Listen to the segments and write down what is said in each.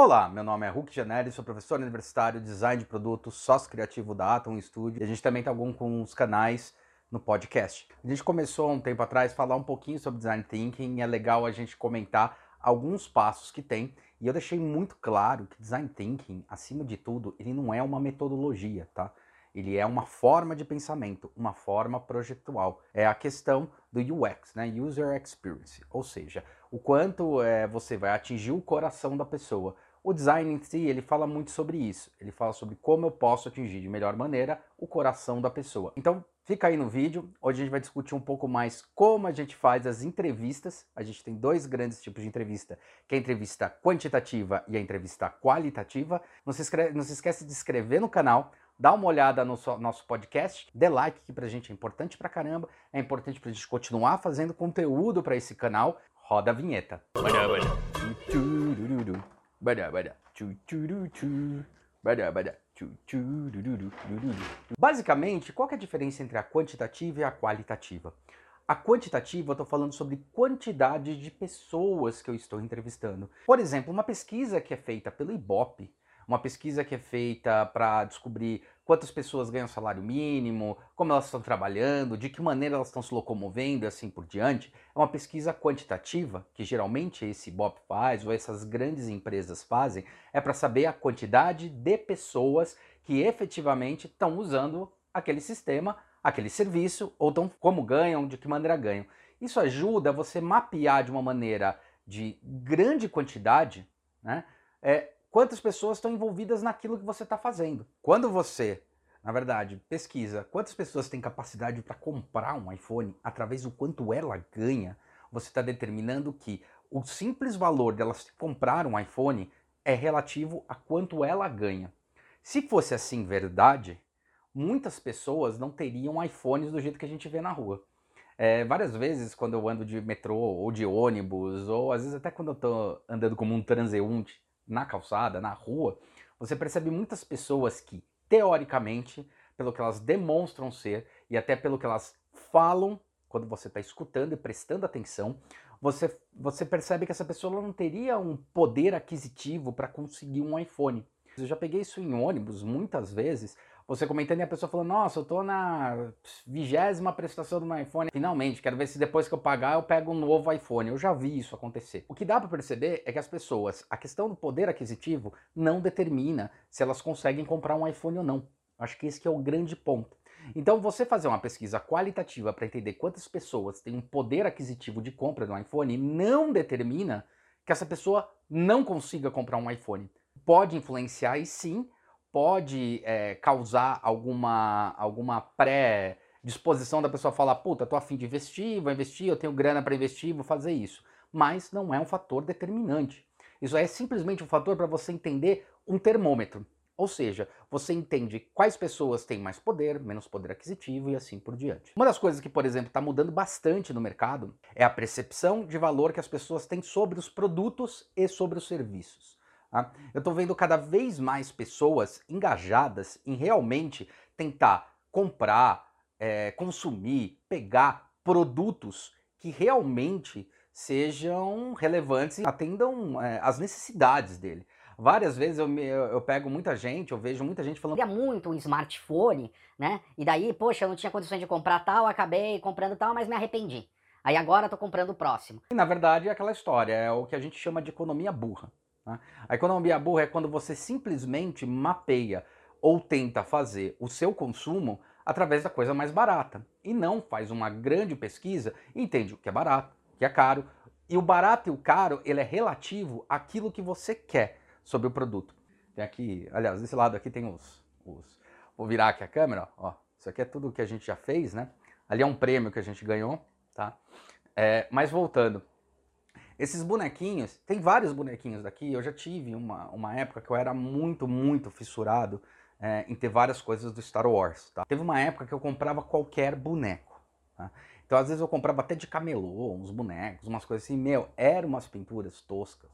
Olá, meu nome é Hulk Janelli, sou professor universitário, design de produto, sócio criativo da Atom Studio. E a gente também tem alguns canais no podcast. A gente começou um tempo atrás a falar um pouquinho sobre design thinking e é legal a gente comentar alguns passos que tem. E eu deixei muito claro que design thinking, acima de tudo, ele não é uma metodologia, tá? Ele é uma forma de pensamento, uma forma projetual. É a questão do UX, né? User Experience, ou seja, o quanto é, você vai atingir o coração da pessoa. O design em si, ele fala muito sobre isso. Ele fala sobre como eu posso atingir de melhor maneira o coração da pessoa. Então, fica aí no vídeo. Hoje a gente vai discutir um pouco mais como a gente faz as entrevistas. A gente tem dois grandes tipos de entrevista, que é a entrevista quantitativa e a entrevista qualitativa. Não se, esquece, não se esquece de se inscrever no canal, dá uma olhada no nosso podcast, dê like que pra gente é importante pra caramba, é importante pra gente continuar fazendo conteúdo para esse canal. Roda a vinheta. Basicamente, qual é a diferença entre a quantitativa e a qualitativa? A quantitativa, eu estou falando sobre quantidade de pessoas que eu estou entrevistando. Por exemplo, uma pesquisa que é feita pelo Ibope, uma pesquisa que é feita para descobrir quantas pessoas ganham salário mínimo, como elas estão trabalhando, de que maneira elas estão se locomovendo e assim por diante. É uma pesquisa quantitativa, que geralmente esse BOP faz, ou essas grandes empresas fazem, é para saber a quantidade de pessoas que efetivamente estão usando aquele sistema, aquele serviço, ou tão, como ganham, de que maneira ganham. Isso ajuda você mapear de uma maneira de grande quantidade, né? É, quantas pessoas estão envolvidas naquilo que você está fazendo. Quando você, na verdade, pesquisa quantas pessoas têm capacidade para comprar um iPhone através do quanto ela ganha, você está determinando que o simples valor delas comprar um iPhone é relativo a quanto ela ganha. Se fosse assim verdade, muitas pessoas não teriam iPhones do jeito que a gente vê na rua. É, várias vezes, quando eu ando de metrô ou de ônibus, ou às vezes até quando eu estou andando como um transeunte, na calçada, na rua, você percebe muitas pessoas que, teoricamente, pelo que elas demonstram ser e até pelo que elas falam quando você está escutando e prestando atenção, você, você percebe que essa pessoa não teria um poder aquisitivo para conseguir um iPhone. Eu já peguei isso em ônibus muitas vezes, você comentando e a pessoa falando, nossa, eu tô na vigésima prestação do meu iPhone. Finalmente, quero ver se depois que eu pagar eu pego um novo iPhone. Eu já vi isso acontecer. O que dá para perceber é que as pessoas, a questão do poder aquisitivo não determina se elas conseguem comprar um iPhone ou não. Acho que esse que é o grande ponto. Então, você fazer uma pesquisa qualitativa para entender quantas pessoas têm um poder aquisitivo de compra do iPhone não determina que essa pessoa não consiga comprar um iPhone. Pode influenciar e sim pode é, causar alguma, alguma pré-disposição da pessoa falar, puta, tô afim de investir, vou investir, eu tenho grana para investir, vou fazer isso. Mas não é um fator determinante. Isso é simplesmente um fator para você entender um termômetro. Ou seja, você entende quais pessoas têm mais poder, menos poder aquisitivo e assim por diante. Uma das coisas que, por exemplo, está mudando bastante no mercado é a percepção de valor que as pessoas têm sobre os produtos e sobre os serviços. Tá? Eu estou vendo cada vez mais pessoas engajadas em realmente tentar comprar, é, consumir, pegar produtos que realmente sejam relevantes e atendam é, às necessidades dele. Várias vezes eu, me, eu, eu, pego muita gente, eu vejo muita gente falando. Eu queria muito um smartphone, né? E daí, poxa, eu não tinha condições de comprar tal, acabei comprando tal, mas me arrependi. Aí agora tô comprando o próximo. E na verdade é aquela história, é o que a gente chama de economia burra. Né? A economia burra é quando você simplesmente mapeia ou tenta fazer o seu consumo através da coisa mais barata e não faz uma grande pesquisa e entende o que é barato, o que é caro. E o barato e o caro, ele é relativo àquilo que você quer sobre o produto. Tem aqui, aliás, desse lado aqui tem os, os vou virar aqui a câmera, ó. Isso aqui é tudo que a gente já fez, né? Ali é um prêmio que a gente ganhou, tá? É, mas voltando, esses bonequinhos, tem vários bonequinhos daqui, eu já tive uma, uma época que eu era muito, muito fissurado é, em ter várias coisas do Star Wars, tá? Teve uma época que eu comprava qualquer boneco, tá? Então às vezes eu comprava até de camelô, uns bonecos, umas coisas assim, meu, eram umas pinturas toscas,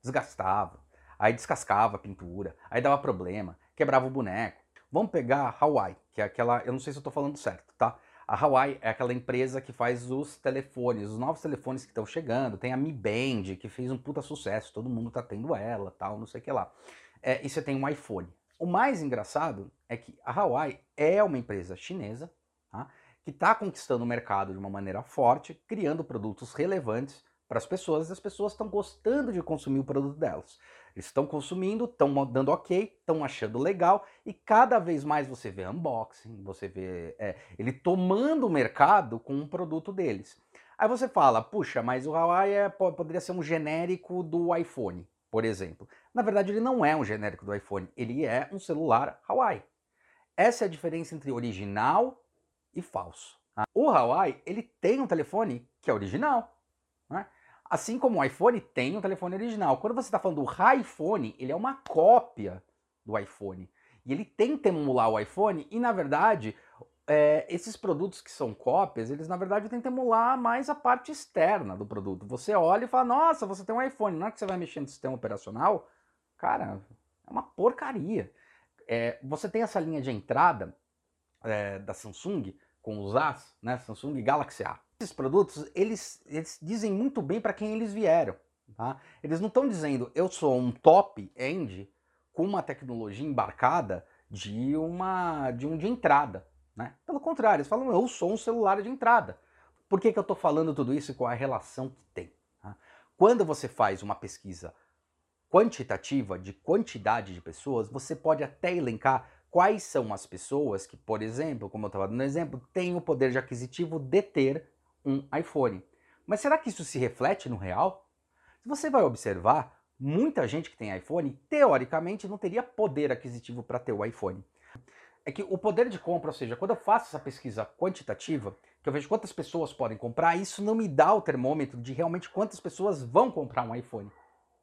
desgastava, aí descascava a pintura, aí dava problema, quebrava o boneco. Vamos pegar Hawaii, que é aquela, eu não sei se eu tô falando certo, tá? A Huawei é aquela empresa que faz os telefones, os novos telefones que estão chegando. Tem a Mi Band, que fez um puta sucesso, todo mundo tá tendo ela, tal, não sei o que lá. É, e você tem um iPhone. O mais engraçado é que a Huawei é uma empresa chinesa, tá? que está conquistando o mercado de uma maneira forte, criando produtos relevantes para as pessoas, as pessoas estão gostando de consumir o produto delas. Estão consumindo, estão dando ok, estão achando legal, e cada vez mais você vê unboxing, você vê é, ele tomando o mercado com um produto deles. Aí você fala, puxa, mas o Huawei é, poderia ser um genérico do iPhone, por exemplo. Na verdade, ele não é um genérico do iPhone, ele é um celular Huawei. Essa é a diferença entre original e falso. Tá? O Huawei, ele tem um telefone que é original. Né? Assim como o iPhone tem um telefone original. Quando você está falando do iPhone, ele é uma cópia do iPhone. E ele tenta emular o iPhone e, na verdade, é, esses produtos que são cópias, eles na verdade tentam emular mais a parte externa do produto. Você olha e fala, nossa, você tem um iPhone, na hora que você vai mexer no sistema operacional, cara, é uma porcaria. É, você tem essa linha de entrada é, da Samsung, com os As, né, Samsung Galaxy A. Esses produtos, eles, eles dizem muito bem para quem eles vieram. Tá? Eles não estão dizendo, eu sou um top-end com uma tecnologia embarcada de, uma, de um de entrada. Né? Pelo contrário, eles falam, eu sou um celular de entrada. Por que, que eu estou falando tudo isso com a relação que tem? Tá? Quando você faz uma pesquisa quantitativa de quantidade de pessoas, você pode até elencar quais são as pessoas que, por exemplo, como eu estava dando exemplo, têm o poder de aquisitivo de ter um iPhone. Mas será que isso se reflete no real? Se você vai observar, muita gente que tem iPhone, teoricamente, não teria poder aquisitivo para ter o iPhone. É que o poder de compra, ou seja, quando eu faço essa pesquisa quantitativa, que eu vejo quantas pessoas podem comprar, isso não me dá o termômetro de realmente quantas pessoas vão comprar um iPhone.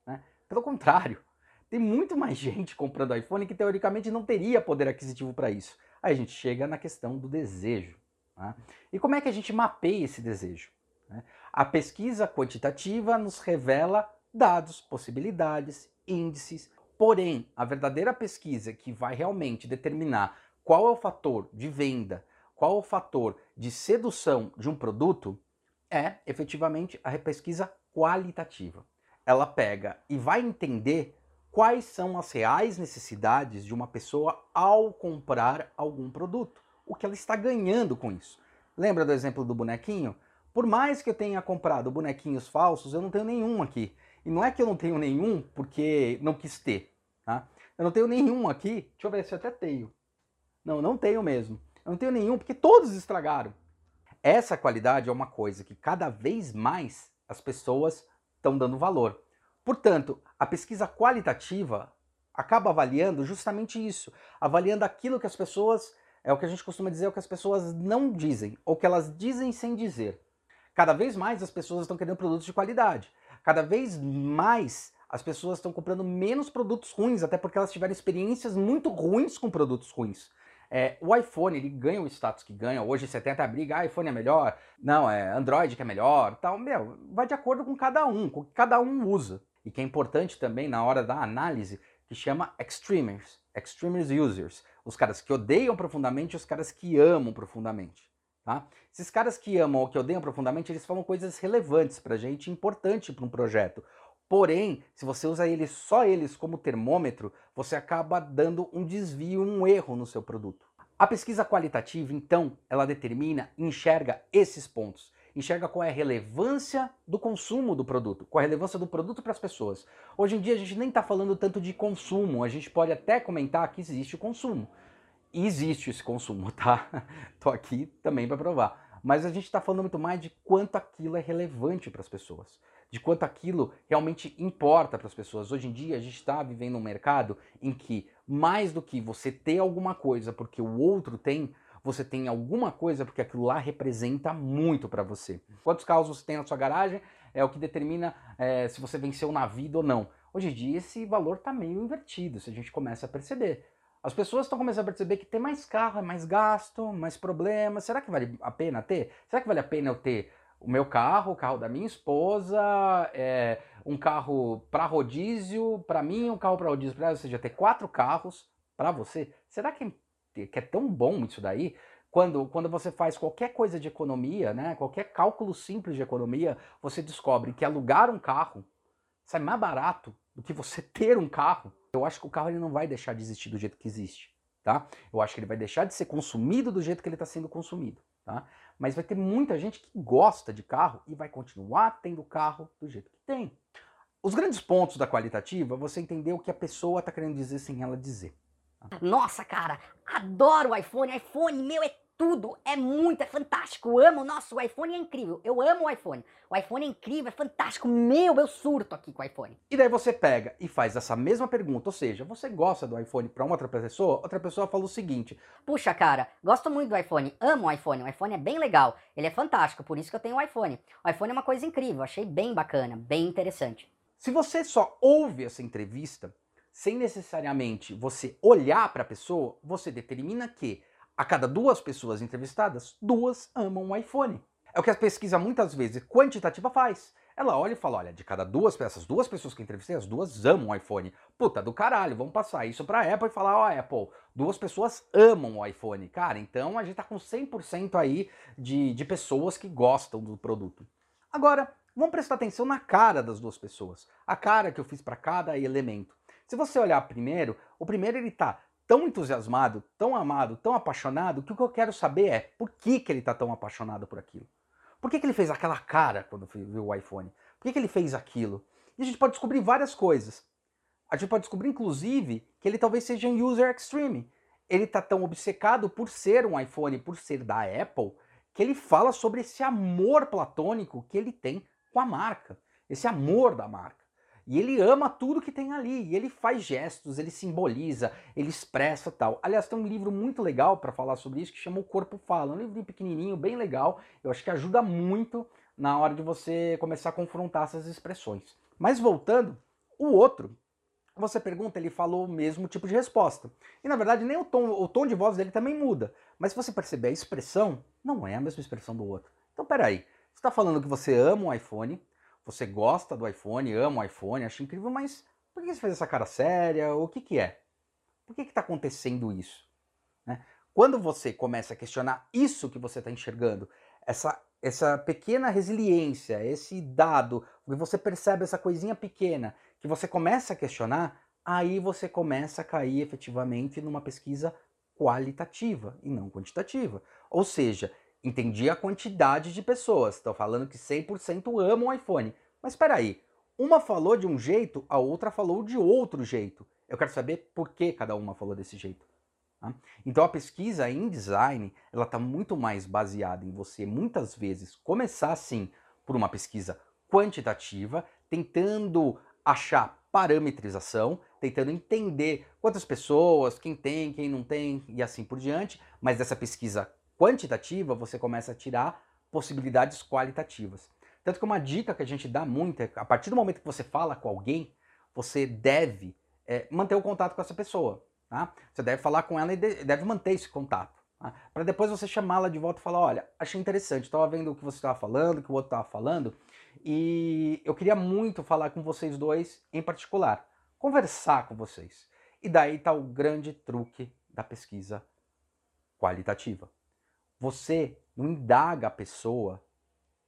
Né? Pelo contrário, tem muito mais gente comprando iPhone que teoricamente não teria poder aquisitivo para isso. Aí a gente chega na questão do desejo. Né? E como é que a gente mapeia esse desejo? Né? A pesquisa quantitativa nos revela dados, possibilidades, índices. Porém, a verdadeira pesquisa que vai realmente determinar qual é o fator de venda, qual é o fator de sedução de um produto, é efetivamente a pesquisa qualitativa. Ela pega e vai entender quais são as reais necessidades de uma pessoa ao comprar algum produto, o que ela está ganhando com isso. Lembra do exemplo do bonequinho? Por mais que eu tenha comprado bonequinhos falsos, eu não tenho nenhum aqui. E não é que eu não tenho nenhum porque não quis ter, tá? Eu não tenho nenhum aqui, deixa eu ver se eu até tenho. Não, não tenho mesmo. Eu não tenho nenhum porque todos estragaram. Essa qualidade é uma coisa que cada vez mais as pessoas estão dando valor. Portanto, a pesquisa qualitativa acaba avaliando justamente isso, avaliando aquilo que as pessoas, é o que a gente costuma dizer, é o que as pessoas não dizem, ou que elas dizem sem dizer. Cada vez mais as pessoas estão querendo produtos de qualidade. Cada vez mais as pessoas estão comprando menos produtos ruins, até porque elas tiveram experiências muito ruins com produtos ruins. É, o iPhone, ele ganha o status que ganha. Hoje você tenta briga, ah, iPhone é melhor, não, é Android que é melhor, tal. Meu, vai de acordo com cada um, com o que cada um usa e que é importante também na hora da análise, que chama extremers, extremers users, os caras que odeiam profundamente e os caras que amam profundamente. Tá? Esses caras que amam ou que odeiam profundamente, eles falam coisas relevantes para gente, importante para um projeto. Porém, se você usa eles só eles como termômetro, você acaba dando um desvio, um erro no seu produto. A pesquisa qualitativa, então, ela determina, enxerga esses pontos enxerga qual é a relevância do consumo do produto, qual é a relevância do produto para as pessoas. Hoje em dia a gente nem está falando tanto de consumo, a gente pode até comentar que existe o consumo. E existe esse consumo, tá? Tô aqui também para provar. Mas a gente está falando muito mais de quanto aquilo é relevante para as pessoas, de quanto aquilo realmente importa para as pessoas. Hoje em dia a gente está vivendo um mercado em que mais do que você ter alguma coisa porque o outro tem, você tem alguma coisa porque aquilo lá representa muito para você. Quantos carros você tem na sua garagem é o que determina é, se você venceu na vida ou não. Hoje em dia esse valor está meio invertido, se a gente começa a perceber. As pessoas estão começando a perceber que ter mais carro é mais gasto, mais problemas. Será que vale a pena ter? Será que vale a pena eu ter o meu carro, o carro da minha esposa, é, um carro para rodízio para mim, um carro para rodízio para ela, ou seja, ter quatro carros para você? Será que é que é tão bom isso daí, Quando, quando você faz qualquer coisa de economia, né, qualquer cálculo simples de economia, você descobre que alugar um carro sai mais barato do que você ter um carro. Eu acho que o carro ele não vai deixar de existir do jeito que existe, tá? Eu acho que ele vai deixar de ser consumido do jeito que ele está sendo consumido, tá? Mas vai ter muita gente que gosta de carro e vai continuar tendo carro do jeito que tem. Os grandes pontos da qualitativa, você entender o que a pessoa está querendo dizer sem ela dizer. Nossa, cara, adoro o iPhone. iPhone, meu, é tudo. É muito, é fantástico. amo. Nossa, o iPhone é incrível. Eu amo o iPhone. O iPhone é incrível, é fantástico. Meu, eu surto aqui com o iPhone. E daí você pega e faz essa mesma pergunta. Ou seja, você gosta do iPhone para uma outra pessoa? Outra pessoa fala o seguinte: Puxa, cara, gosto muito do iPhone. Amo o iPhone. O iPhone é bem legal. Ele é fantástico, por isso que eu tenho o iPhone. O iPhone é uma coisa incrível. Achei bem bacana, bem interessante. Se você só ouve essa entrevista, sem necessariamente você olhar para a pessoa, você determina que a cada duas pessoas entrevistadas, duas amam o iPhone. É o que a pesquisa muitas vezes quantitativa faz. Ela olha e fala: olha, de cada duas peças, duas pessoas que entrevistei, as duas amam o iPhone. Puta do caralho, vamos passar isso para a Apple e falar: ó, oh, Apple, duas pessoas amam o iPhone. Cara, então a gente tá com 100% aí de, de pessoas que gostam do produto. Agora, Vamos prestar atenção na cara das duas pessoas, a cara que eu fiz para cada elemento. Se você olhar primeiro, o primeiro ele tá tão entusiasmado, tão amado, tão apaixonado, que o que eu quero saber é por que, que ele tá tão apaixonado por aquilo. Por que, que ele fez aquela cara quando viu o iPhone? Por que, que ele fez aquilo? E a gente pode descobrir várias coisas. A gente pode descobrir, inclusive, que ele talvez seja um user extreme. Ele tá tão obcecado por ser um iPhone, por ser da Apple, que ele fala sobre esse amor platônico que ele tem com a marca, esse amor da marca. E ele ama tudo que tem ali, e ele faz gestos, ele simboliza, ele expressa tal. Aliás, tem um livro muito legal para falar sobre isso que chama O Corpo Fala, um livro pequenininho, bem legal. Eu acho que ajuda muito na hora de você começar a confrontar essas expressões. Mas voltando, o outro, você pergunta, ele falou o mesmo tipo de resposta. E na verdade, nem o tom, o tom de voz dele também muda. Mas se você perceber a expressão, não é a mesma expressão do outro. Então, peraí. Você está falando que você ama o iPhone, você gosta do iPhone, ama o iPhone, acha incrível, mas por que você fez essa cara séria? O que, que é? Por que está acontecendo isso? Né? Quando você começa a questionar isso que você está enxergando, essa, essa pequena resiliência, esse dado, que você percebe essa coisinha pequena, que você começa a questionar, aí você começa a cair efetivamente numa pesquisa qualitativa e não quantitativa. Ou seja, Entendi a quantidade de pessoas. Estou falando que 100% amam o iPhone. Mas espera aí. Uma falou de um jeito, a outra falou de outro jeito. Eu quero saber por que cada uma falou desse jeito. Tá? Então a pesquisa em design ela está muito mais baseada em você muitas vezes começar assim por uma pesquisa quantitativa, tentando achar parametrização, tentando entender quantas pessoas, quem tem, quem não tem e assim por diante, mas dessa pesquisa quantitativa, você começa a tirar possibilidades qualitativas. Tanto que uma dica que a gente dá muito é, a partir do momento que você fala com alguém, você deve é, manter o contato com essa pessoa. Tá? Você deve falar com ela e deve manter esse contato. Tá? Para depois você chamá-la de volta e falar, olha, achei interessante, estava vendo o que você estava falando, o que o outro estava falando, e eu queria muito falar com vocês dois em particular, conversar com vocês. E daí está o grande truque da pesquisa qualitativa. Você não indaga a pessoa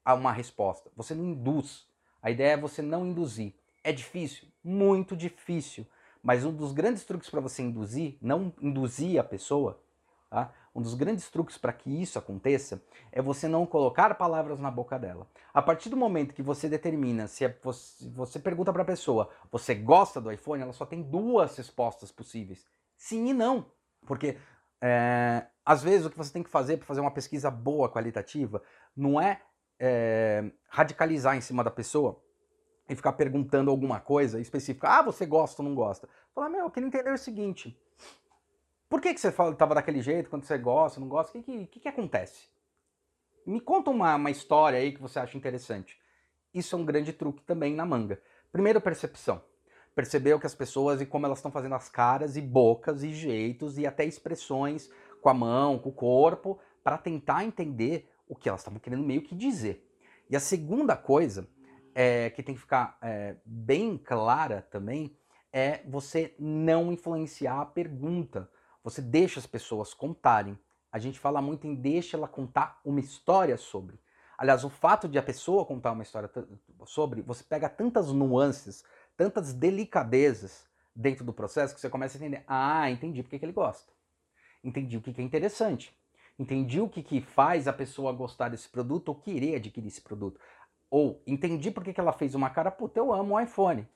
a uma resposta, você não induz. A ideia é você não induzir. É difícil? Muito difícil. Mas um dos grandes truques para você induzir, não induzir a pessoa, tá? um dos grandes truques para que isso aconteça é você não colocar palavras na boca dela. A partir do momento que você determina se é, você, você pergunta para a pessoa, você gosta do iPhone, ela só tem duas respostas possíveis: sim e não. Porque é, às vezes o que você tem que fazer para fazer uma pesquisa boa, qualitativa, não é, é, radicalizar em cima da pessoa e ficar perguntando alguma coisa específica. Ah, você gosta ou não gosta? Falar, meu, eu queria entender o seguinte. Por que, que você estava daquele jeito quando você gosta, não gosta? O que, que, que, acontece? Me conta uma, uma história aí que você acha interessante. Isso é um grande truque também na manga. Primeiro, percepção percebeu que as pessoas e como elas estão fazendo as caras e bocas e jeitos e até expressões com a mão, com o corpo, para tentar entender o que elas estavam querendo meio que dizer. E a segunda coisa é, que tem que ficar é, bem clara também é você não influenciar a pergunta. Você deixa as pessoas contarem. a gente fala muito em deixa ela contar uma história sobre. Aliás, o fato de a pessoa contar uma história sobre, você pega tantas nuances, tantas delicadezas dentro do processo que você começa a entender. Ah, entendi porque que ele gosta. Entendi o que, que é interessante. Entendi o que, que faz a pessoa gostar desse produto ou querer adquirir esse produto. Ou entendi porque que ela fez uma cara, puta, eu amo o iPhone.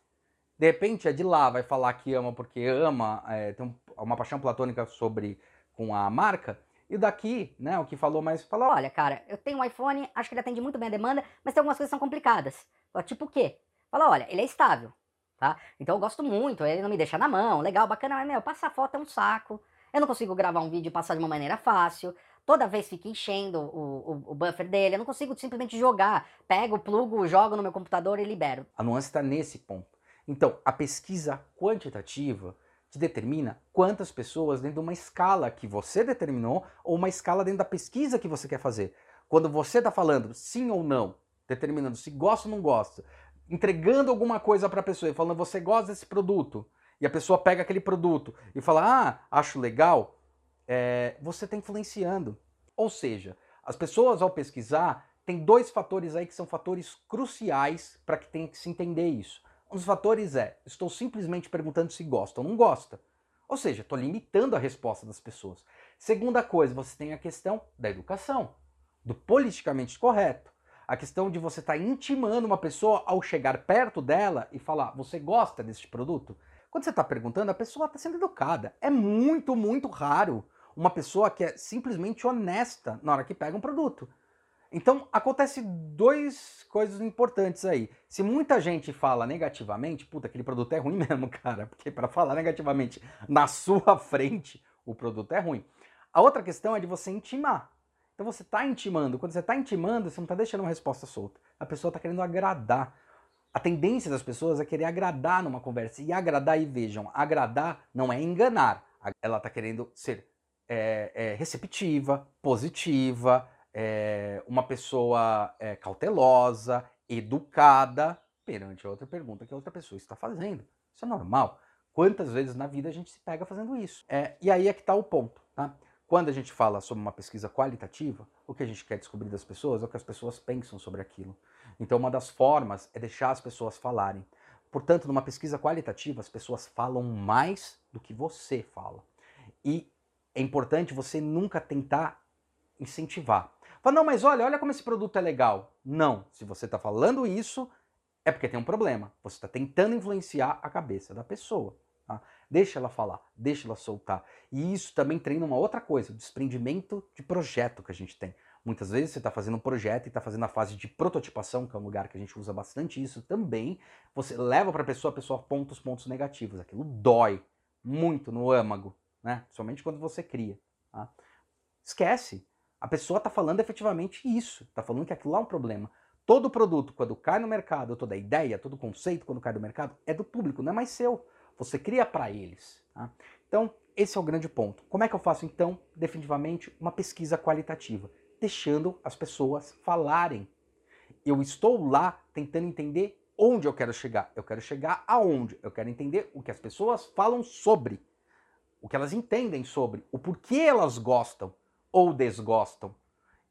De repente é de lá, vai falar que ama porque ama, é, tem uma paixão platônica sobre com a marca. E daqui, né, o que falou mais, falou, olha, cara, eu tenho um iPhone, acho que ele atende muito bem a demanda, mas tem algumas coisas que são complicadas. Tipo o quê? Fala, olha, ele é estável, tá? Então eu gosto muito, ele não me deixa na mão, legal, bacana, mas, meu, passar foto é um saco. Eu não consigo gravar um vídeo e passar de uma maneira fácil. Toda vez fica enchendo o, o, o, buffer dele. Eu não consigo simplesmente jogar. Pego, plugo, jogo no meu computador e libero. A nuance está nesse ponto. Então, a pesquisa quantitativa te determina quantas pessoas dentro de uma escala que você determinou ou uma escala dentro da pesquisa que você quer fazer. Quando você está falando sim ou não, determinando se gosta ou não gosta, entregando alguma coisa para a pessoa e falando você gosta desse produto, e a pessoa pega aquele produto e fala, ah, acho legal, é, você está influenciando. Ou seja, as pessoas ao pesquisar tem dois fatores aí que são fatores cruciais para que tenha que se entender isso. Um dos fatores é, estou simplesmente perguntando se gosta ou não gosta. Ou seja, estou limitando a resposta das pessoas. Segunda coisa, você tem a questão da educação, do politicamente correto. A questão de você estar tá intimando uma pessoa ao chegar perto dela e falar: você gosta desse produto? Quando você está perguntando, a pessoa está sendo educada. É muito, muito raro uma pessoa que é simplesmente honesta na hora que pega um produto. Então, acontece duas coisas importantes aí. Se muita gente fala negativamente, puta, aquele produto é ruim mesmo, cara, porque para falar negativamente na sua frente, o produto é ruim. A outra questão é de você intimar. Então você está intimando. Quando você está intimando, você não está deixando uma resposta solta. A pessoa está querendo agradar. A tendência das pessoas é querer agradar numa conversa. E agradar, e vejam, agradar não é enganar. Ela está querendo ser é, é, receptiva, positiva, é, uma pessoa é, cautelosa, educada perante a outra pergunta que a outra pessoa está fazendo. Isso é normal. Quantas vezes na vida a gente se pega fazendo isso? É, e aí é que está o ponto. Tá? Quando a gente fala sobre uma pesquisa qualitativa, o que a gente quer descobrir das pessoas é o que as pessoas pensam sobre aquilo. Então, uma das formas é deixar as pessoas falarem. Portanto, numa pesquisa qualitativa, as pessoas falam mais do que você fala. E é importante você nunca tentar incentivar. Fala, não, mas olha, olha como esse produto é legal. Não, se você está falando isso, é porque tem um problema. Você está tentando influenciar a cabeça da pessoa. Tá? Deixa ela falar, deixa ela soltar. E isso também treina uma outra coisa, o desprendimento de projeto que a gente tem. Muitas vezes você está fazendo um projeto e está fazendo a fase de prototipação, que é um lugar que a gente usa bastante isso também. Você leva para a pessoa, a pessoa aponta os pontos negativos. Aquilo dói muito no âmago, né? Somente quando você cria. Tá? Esquece. A pessoa está falando efetivamente isso, está falando que aquilo lá é um problema. Todo produto, quando cai no mercado, toda ideia, todo conceito, quando cai no mercado, é do público, não é mais seu. Você cria para eles. Tá? Então, esse é o grande ponto. Como é que eu faço, então, definitivamente, uma pesquisa qualitativa? Deixando as pessoas falarem. Eu estou lá tentando entender onde eu quero chegar. Eu quero chegar aonde? Eu quero entender o que as pessoas falam sobre, o que elas entendem sobre, o porquê elas gostam ou desgostam.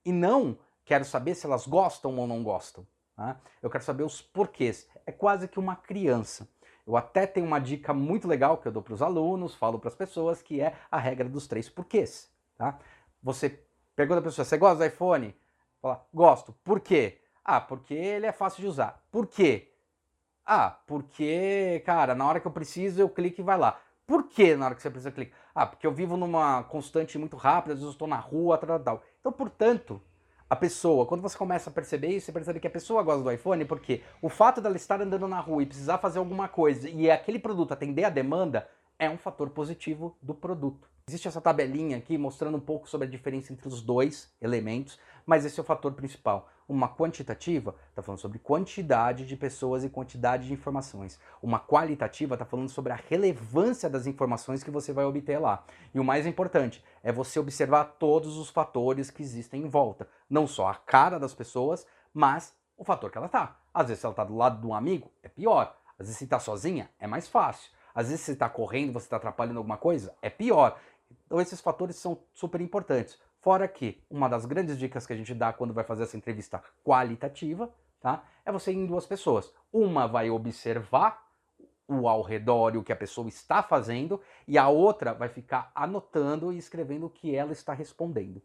E não quero saber se elas gostam ou não gostam. Tá? Eu quero saber os porquês. É quase que uma criança. Eu até tenho uma dica muito legal que eu dou para os alunos, falo para as pessoas, que é a regra dos três porquês. Tá? Você pergunta a pessoa, você gosta do iPhone? Fala, gosto. Por quê? Ah, porque ele é fácil de usar. Por quê? Ah, porque, cara, na hora que eu preciso eu clico e vai lá. Por que na hora que você precisa clicar? Ah, porque eu vivo numa constante muito rápida, às vezes eu estou na rua, tal, tal. Então, portanto, a pessoa, quando você começa a perceber isso, você percebe que a pessoa gosta do iPhone porque o fato dela estar andando na rua e precisar fazer alguma coisa e aquele produto atender a demanda é um fator positivo do produto. Existe essa tabelinha aqui mostrando um pouco sobre a diferença entre os dois elementos, mas esse é o fator principal. Uma quantitativa está falando sobre quantidade de pessoas e quantidade de informações. Uma qualitativa está falando sobre a relevância das informações que você vai obter lá. E o mais importante é você observar todos os fatores que existem em volta. Não só a cara das pessoas, mas o fator que ela está. Às vezes, se ela está do lado de um amigo, é pior. Às vezes, se está sozinha, é mais fácil. Às vezes, se está correndo, você está atrapalhando alguma coisa, é pior. Então, esses fatores são super importantes. Fora que uma das grandes dicas que a gente dá quando vai fazer essa entrevista qualitativa, tá? É você ir em duas pessoas. Uma vai observar o ao redor e o que a pessoa está fazendo, e a outra vai ficar anotando e escrevendo o que ela está respondendo.